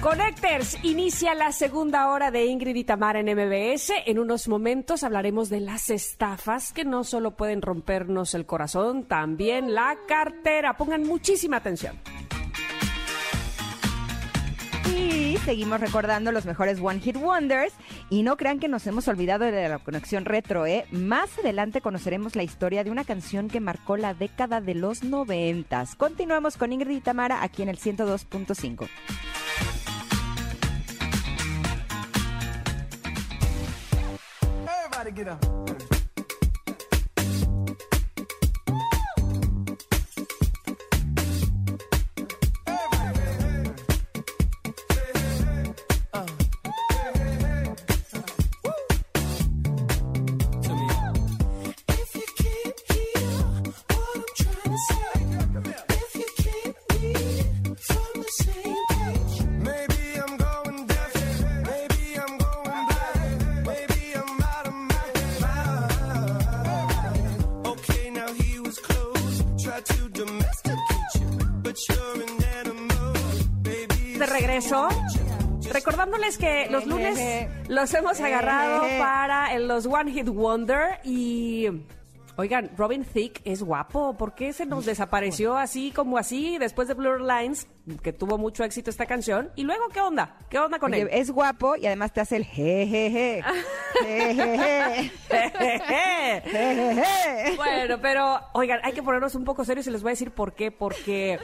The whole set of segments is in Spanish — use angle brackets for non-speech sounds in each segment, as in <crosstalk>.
Connectors inicia la segunda hora de Ingrid y Tamara en MBS. En unos momentos hablaremos de las estafas que no solo pueden rompernos el corazón, también la cartera. Pongan muchísima atención. Y seguimos recordando los mejores One Hit Wonders. Y no crean que nos hemos olvidado de la conexión retro, ¿eh? Más adelante conoceremos la historia de una canción que marcó la década de los noventas. Continuamos con Ingrid y Tamara aquí en el 102.5. get up. De regreso. Recordándoles que los lunes los hemos agarrado para los One Hit Wonder y... Oigan, Robin Thicke es guapo. ¿Por qué se nos desapareció así como así después de Blur Lines, que tuvo mucho éxito esta canción? ¿Y luego qué onda? ¿Qué onda con Oye, él? es guapo y además te hace el jejeje. <laughs> Bueno, pero oigan, hay que ponernos un poco serios y les voy a decir por qué. Porque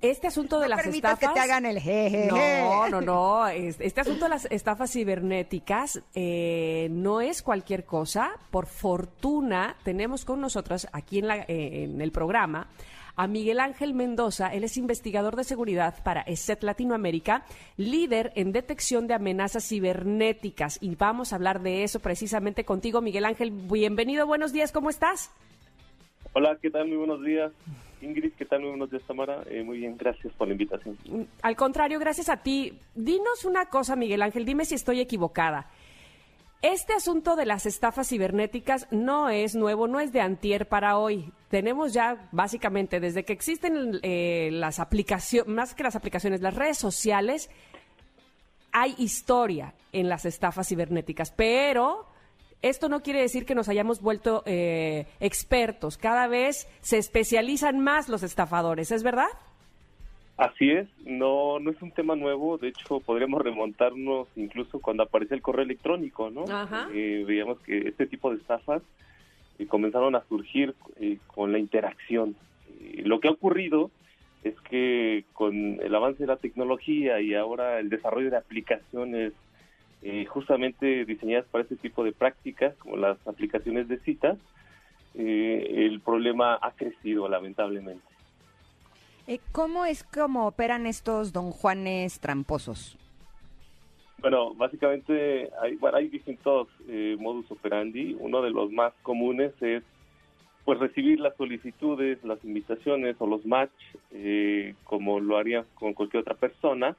este asunto de No las estafas... que te hagan el jejeje. No, no, no. Es- Este asunto de las estafas cibernéticas eh, no es cualquier cosa. Por fortuna, tenemos con nosotros aquí en, la- eh, en el programa a Miguel Ángel Mendoza. Él es investigador de seguridad para ESET Latinoamérica, líder en detección de amenazas cibernéticas. Y vamos a hablar de eso precisamente contigo, Miguel Ángel. Bienvenido, buenos días, ¿cómo estás? Hola, ¿qué tal? Muy buenos días. Ingrid, ¿qué tal? Muy buenos días, Tamara. Eh, muy bien, gracias por la invitación. Al contrario, gracias a ti. Dinos una cosa, Miguel Ángel, dime si estoy equivocada. Este asunto de las estafas cibernéticas no es nuevo, no es de antier para hoy. Tenemos ya básicamente desde que existen eh, las aplicaciones, más que las aplicaciones, las redes sociales, hay historia en las estafas cibernéticas, pero esto no quiere decir que nos hayamos vuelto eh, expertos. Cada vez se especializan más los estafadores, ¿es verdad? Así es, no no es un tema nuevo, de hecho podríamos remontarnos incluso cuando apareció el correo electrónico, ¿no? Ajá. Eh, veíamos que este tipo de estafas eh, comenzaron a surgir eh, con la interacción. Eh, lo que ha ocurrido es que con el avance de la tecnología y ahora el desarrollo de aplicaciones justamente diseñadas para este tipo de prácticas, como las aplicaciones de citas, eh, el problema ha crecido lamentablemente. Eh, ¿Cómo es como operan estos don Juanes tramposos? Bueno, básicamente hay, bueno, hay distintos eh, modus operandi. Uno de los más comunes es pues recibir las solicitudes, las invitaciones o los match eh, como lo harían con cualquier otra persona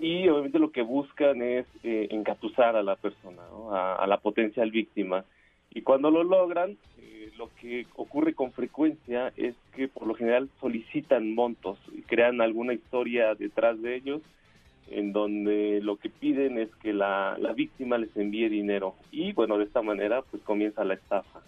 y obviamente lo que buscan es eh, engatusar a la persona, a la potencial víctima. Y cuando lo logran, eh, lo que ocurre con frecuencia es que por lo general solicitan montos y crean alguna historia detrás de ellos en donde lo que piden es que la, la víctima les envíe dinero y bueno, de esta manera pues comienza la estafa.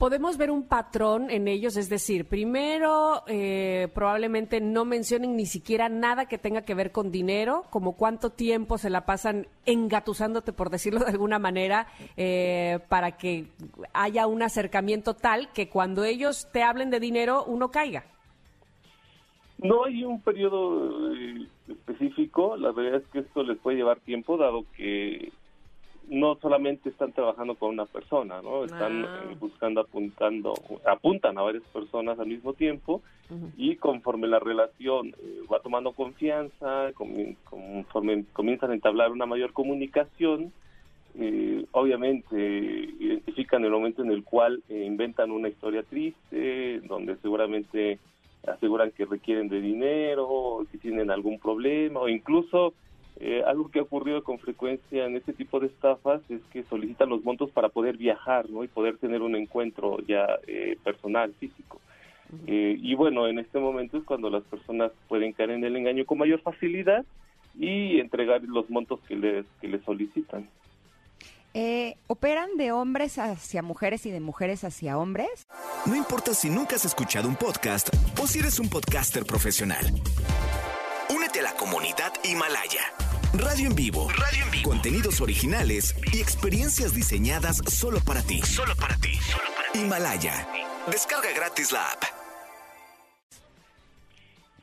Podemos ver un patrón en ellos, es decir, primero eh, probablemente no mencionen ni siquiera nada que tenga que ver con dinero, como cuánto tiempo se la pasan engatusándote, por decirlo de alguna manera, eh, para que haya un acercamiento tal que cuando ellos te hablen de dinero uno caiga. No hay un periodo eh, específico, la verdad es que esto les puede llevar tiempo, dado que no solamente están trabajando con una persona, ¿no? Están Ah. eh, buscando, apuntando, apuntan a varias personas al mismo tiempo y conforme la relación eh, va tomando confianza, conforme comienzan a entablar una mayor comunicación, eh, obviamente identifican el momento en el cual eh, inventan una historia triste, donde seguramente aseguran que requieren de dinero, que tienen algún problema o incluso eh, algo que ha ocurrido con frecuencia en este tipo de estafas es que solicitan los montos para poder viajar ¿no? y poder tener un encuentro ya eh, personal, físico. Eh, y bueno, en este momento es cuando las personas pueden caer en el engaño con mayor facilidad y entregar los montos que les, que les solicitan. Eh, ¿Operan de hombres hacia mujeres y de mujeres hacia hombres? No importa si nunca has escuchado un podcast o si eres un podcaster profesional. Comunidad Himalaya. Radio en vivo. Radio en vivo. Contenidos originales y experiencias diseñadas solo para ti. Solo para ti. Himalaya. Descarga gratis la app.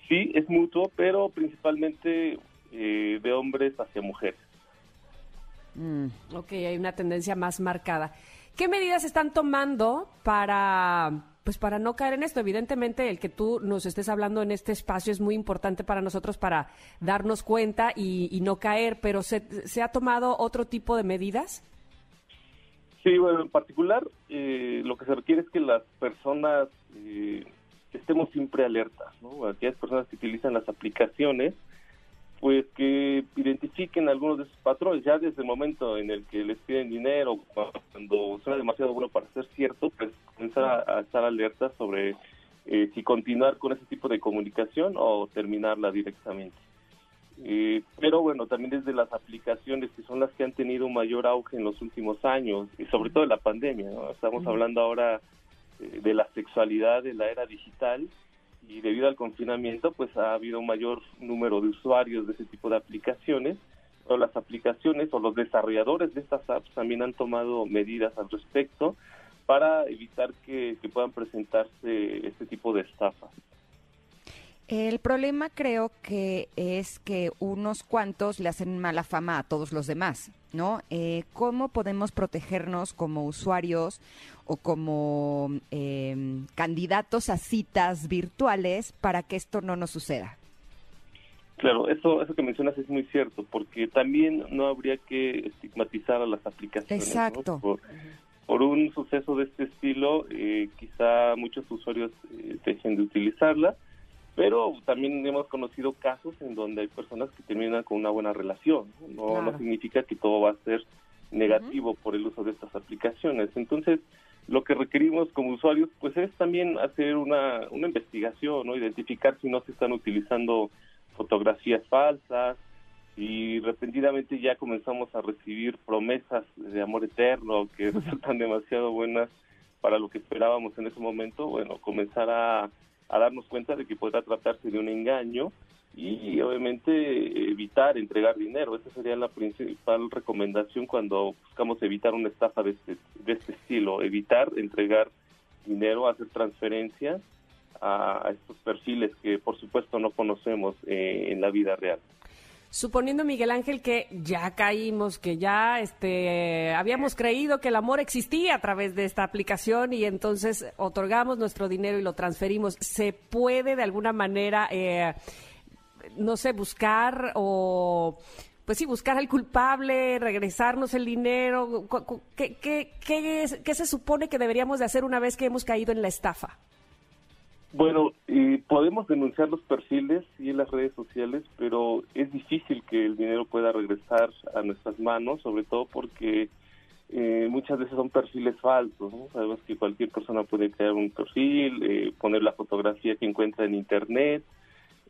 Sí, es mutuo, pero principalmente eh, de hombres hacia mujeres. Mm. Ok, hay una tendencia más marcada. ¿Qué medidas están tomando para, pues para no caer en esto? Evidentemente, el que tú nos estés hablando en este espacio es muy importante para nosotros para darnos cuenta y, no caer, pero ¿se, ¿se ha tomado otro tipo de medidas? Sí, bueno, en particular eh, lo que se requiere es que las personas eh, estemos siempre alertas, ¿no? Aquellas personas que utilizan las aplicaciones, pues que identifiquen algunos de esos patrones, ya desde el momento en el que les piden dinero, cuando suena demasiado bueno para ser cierto, pues comenzar a, estar alertas sobre eh, si continuar con ese tipo de comunicación o terminarla directamente. Eh, pero bueno, también desde las aplicaciones que son las que han tenido un mayor auge en los últimos años y sobre todo de la pandemia, ¿no? Estamos hablando ahora eh, de la sexualidad de la era digital y debido al confinamiento pues ha habido un mayor número de usuarios de ese tipo de aplicaciones o las aplicaciones o los desarrolladores de estas apps también han tomado medidas al respecto para evitar que, que puedan presentarse este tipo de estafas. El problema creo que es que unos cuantos le hacen mala fama a todos los demás, ¿no? Eh, ¿Cómo podemos protegernos como usuarios o como eh, candidatos a citas virtuales para que esto no nos suceda? Claro, eso, eso que mencionas es muy cierto, porque también no habría que estigmatizar a las aplicaciones. ¿no? Exacto. Por, por un suceso de este estilo, eh, quizá muchos usuarios eh, dejen de utilizarla, pero también hemos conocido casos en donde hay personas que terminan con una buena relación. No, Claro. no significa que todo va a ser negativo por el uso de estas aplicaciones. Entonces, lo que requerimos como usuarios, pues es también hacer una, una investigación, ¿no? Identificar si no se están utilizando fotografías falsas y repentinamente ya comenzamos a recibir promesas de amor eterno que resultan <laughs> demasiado buenas para lo que esperábamos en ese momento, bueno, comenzar a, a darnos cuenta de que podrá tratarse de un engaño y obviamente evitar entregar dinero. Esa sería la principal recomendación cuando buscamos evitar una estafa de este, de este estilo, evitar entregar dinero, hacer transferencias a, estos perfiles que por supuesto no conocemos eh, en la vida real. Suponiendo, Miguel Ángel, que ya caímos, que ya este, habíamos creído que el amor existía a través de esta aplicación y entonces otorgamos nuestro dinero y lo transferimos, ¿se puede de alguna manera, eh, no sé, buscar o, pues sí, buscar al culpable, regresarnos el dinero? ¿Qué, qué, qué se supone que deberíamos de hacer una vez que hemos caído en la estafa? Bueno, eh, podemos denunciar los perfiles y en las redes sociales, pero es difícil que el dinero pueda regresar a nuestras manos, sobre todo porque eh, muchas veces son perfiles falsos. Sabemos que cualquier persona puede crear un perfil, eh, poner la fotografía que encuentra en Internet,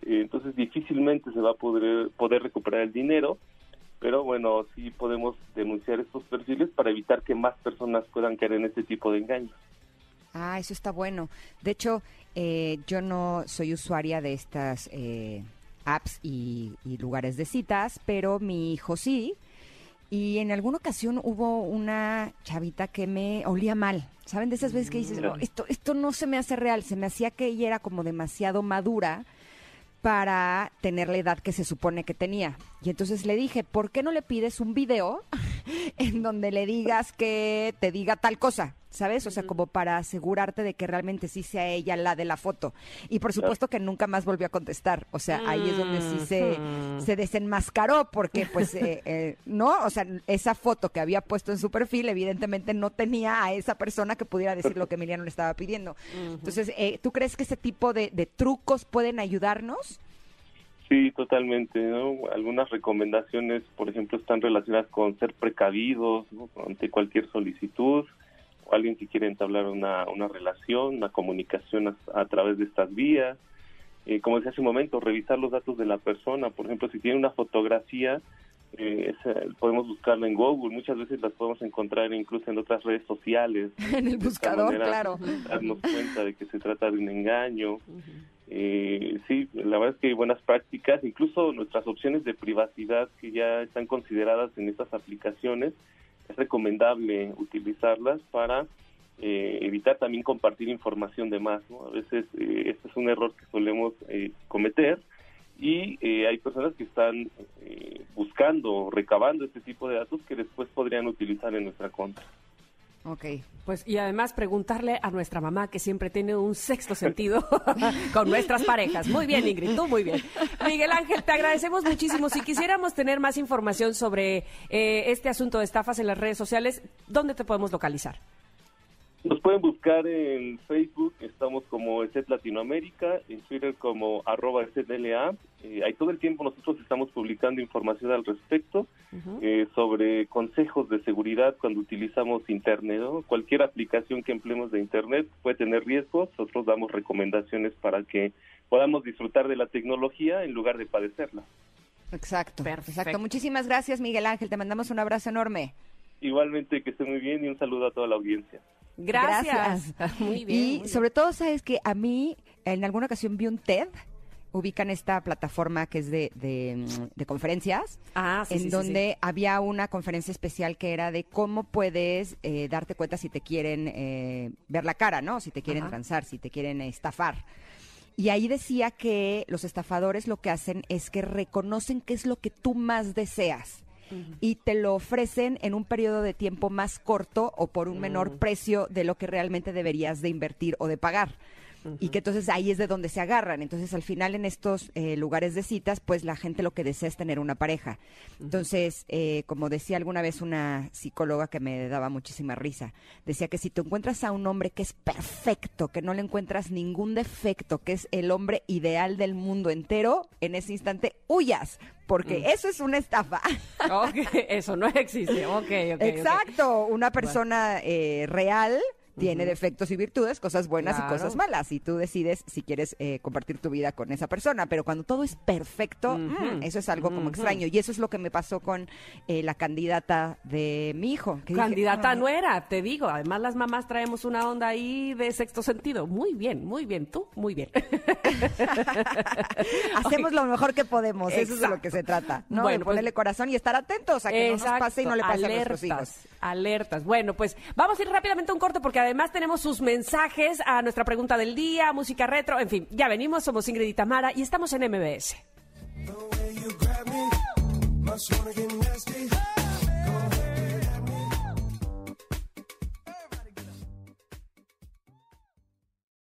eh, entonces difícilmente se va a poder, poder recuperar el dinero, pero bueno, sí podemos denunciar estos perfiles para evitar que más personas puedan caer en este tipo de engaños. Ah, eso está bueno. De hecho, eh, yo no soy usuaria de estas eh, apps y, y lugares de citas, pero mi hijo sí. Y en alguna ocasión hubo una chavita que me olía mal. ¿Saben? De esas veces que dices, "No, esto, esto no se me hace real. Se me hacía que ella era como demasiado madura para tener la edad que se supone que tenía. Y entonces le dije, ¿por qué no le pides un video <laughs> en donde le digas que te diga tal cosa? ¿Sabes? O sea, como para asegurarte de que realmente sí sea ella la de la foto. Y por supuesto que nunca más volvió a contestar. O sea, ahí es donde sí se, se desenmascaró porque pues, eh, eh, no, o sea, esa foto que había puesto en su perfil evidentemente no tenía a esa persona que pudiera decir lo que Emiliano le estaba pidiendo. Entonces, eh, ¿tú crees que ese tipo de, de trucos pueden ayudarnos? Sí, totalmente. ¿no? Algunas recomendaciones, por ejemplo, están relacionadas con ser precavidos ¿no? ante cualquier solicitud o alguien que quiere entablar una, una relación, una comunicación a, a través de estas vías. Eh, como decía hace un momento, revisar los datos de la persona. Por ejemplo, si tiene una fotografía, eh, esa- podemos buscarla en Google. Muchas veces las podemos encontrar incluso en otras redes sociales. <laughs> En el buscador, manera, claro. Darnos cuenta de que se trata de un engaño. Eh, sí, la verdad es que hay buenas prácticas, incluso nuestras opciones de privacidad que ya están consideradas en estas aplicaciones, es recomendable utilizarlas para eh, evitar también compartir información de más. ¿no? A veces eh, este es un error que solemos eh, cometer y eh, hay personas que están eh, buscando, recabando este tipo de datos que después podrían utilizar en nuestra contra. Ok. Pues y además preguntarle a nuestra mamá que siempre tiene un sexto sentido <laughs> con nuestras parejas. Muy bien, Ingrid, tú muy bien. Miguel Ángel, te agradecemos muchísimo. Si quisiéramos tener más información sobre eh, este asunto de estafas en las redes sociales, ¿dónde te podemos localizar? Nos pueden buscar en Facebook, estamos como ESET Latinoamérica, en Twitter como arroba ESETLA. Eh, ahí todo el tiempo nosotros estamos publicando información al respecto eh, sobre consejos de seguridad cuando utilizamos Internet. ¿no? Cualquier aplicación que empleemos de Internet puede tener riesgos, nosotros damos recomendaciones para que podamos disfrutar de la tecnología en lugar de padecerla. Exacto. Perfecto. Exacto. Muchísimas gracias, Miguel Ángel. Te mandamos un abrazo enorme. Igualmente que esté muy bien y un saludo a toda la audiencia. Gracias. Muy bien. Y muy bien. sobre todo, sabes que a mí en alguna ocasión vi un TED. Ubican esta plataforma que es de, de, mm, de conferencias, Ah, sí, en sí, sí, donde había una conferencia especial que era de cómo puedes eh, darte cuenta si te quieren eh, ver la cara, ¿no? Si te quieren Ajá. transar, si te quieren estafar. Y ahí decía que los estafadores lo que hacen es que reconocen qué es lo que tú más deseas y te lo ofrecen en un periodo de tiempo más corto o por un menor precio de lo que realmente deberías de invertir o de pagar. Y que entonces ahí es de donde se agarran. Entonces al final en estos eh, lugares de citas, pues la gente lo que desea es tener una pareja. Entonces, eh, como decía alguna vez una psicóloga que me daba muchísima risa, decía que si te encuentras a un hombre que es perfecto, que no le encuentras ningún defecto, que es el hombre ideal del mundo entero, en ese instante huyas, porque eso es una estafa. Eso no existe. Ok, ok. ok. Exacto, una persona eh, real tiene defectos y virtudes, cosas buenas Claro. y cosas malas, y tú decides si quieres eh, compartir tu vida con esa persona, pero cuando todo es perfecto, mm, eso es algo como extraño, y eso es lo que me pasó con eh, la candidata de mi hijo. que dije, Candidata "Ay, no era, te digo. Además, las mamás traemos una onda ahí de sexto sentido. Muy bien, muy bien. Tú, muy bien. <laughs> Hacemos lo mejor que podemos, eso es de lo que se trata, ¿no? Bueno, de pues- ponerle corazón y estar atentos a que no nos pase y no le pase a nuestros hijos. alertas, Alertas. Bueno, pues vamos a ir rápidamente a un corte porque además tenemos sus mensajes a nuestra pregunta del día, música retro, en fin, ya venimos, somos Ingrid y Tamara y estamos en MBS.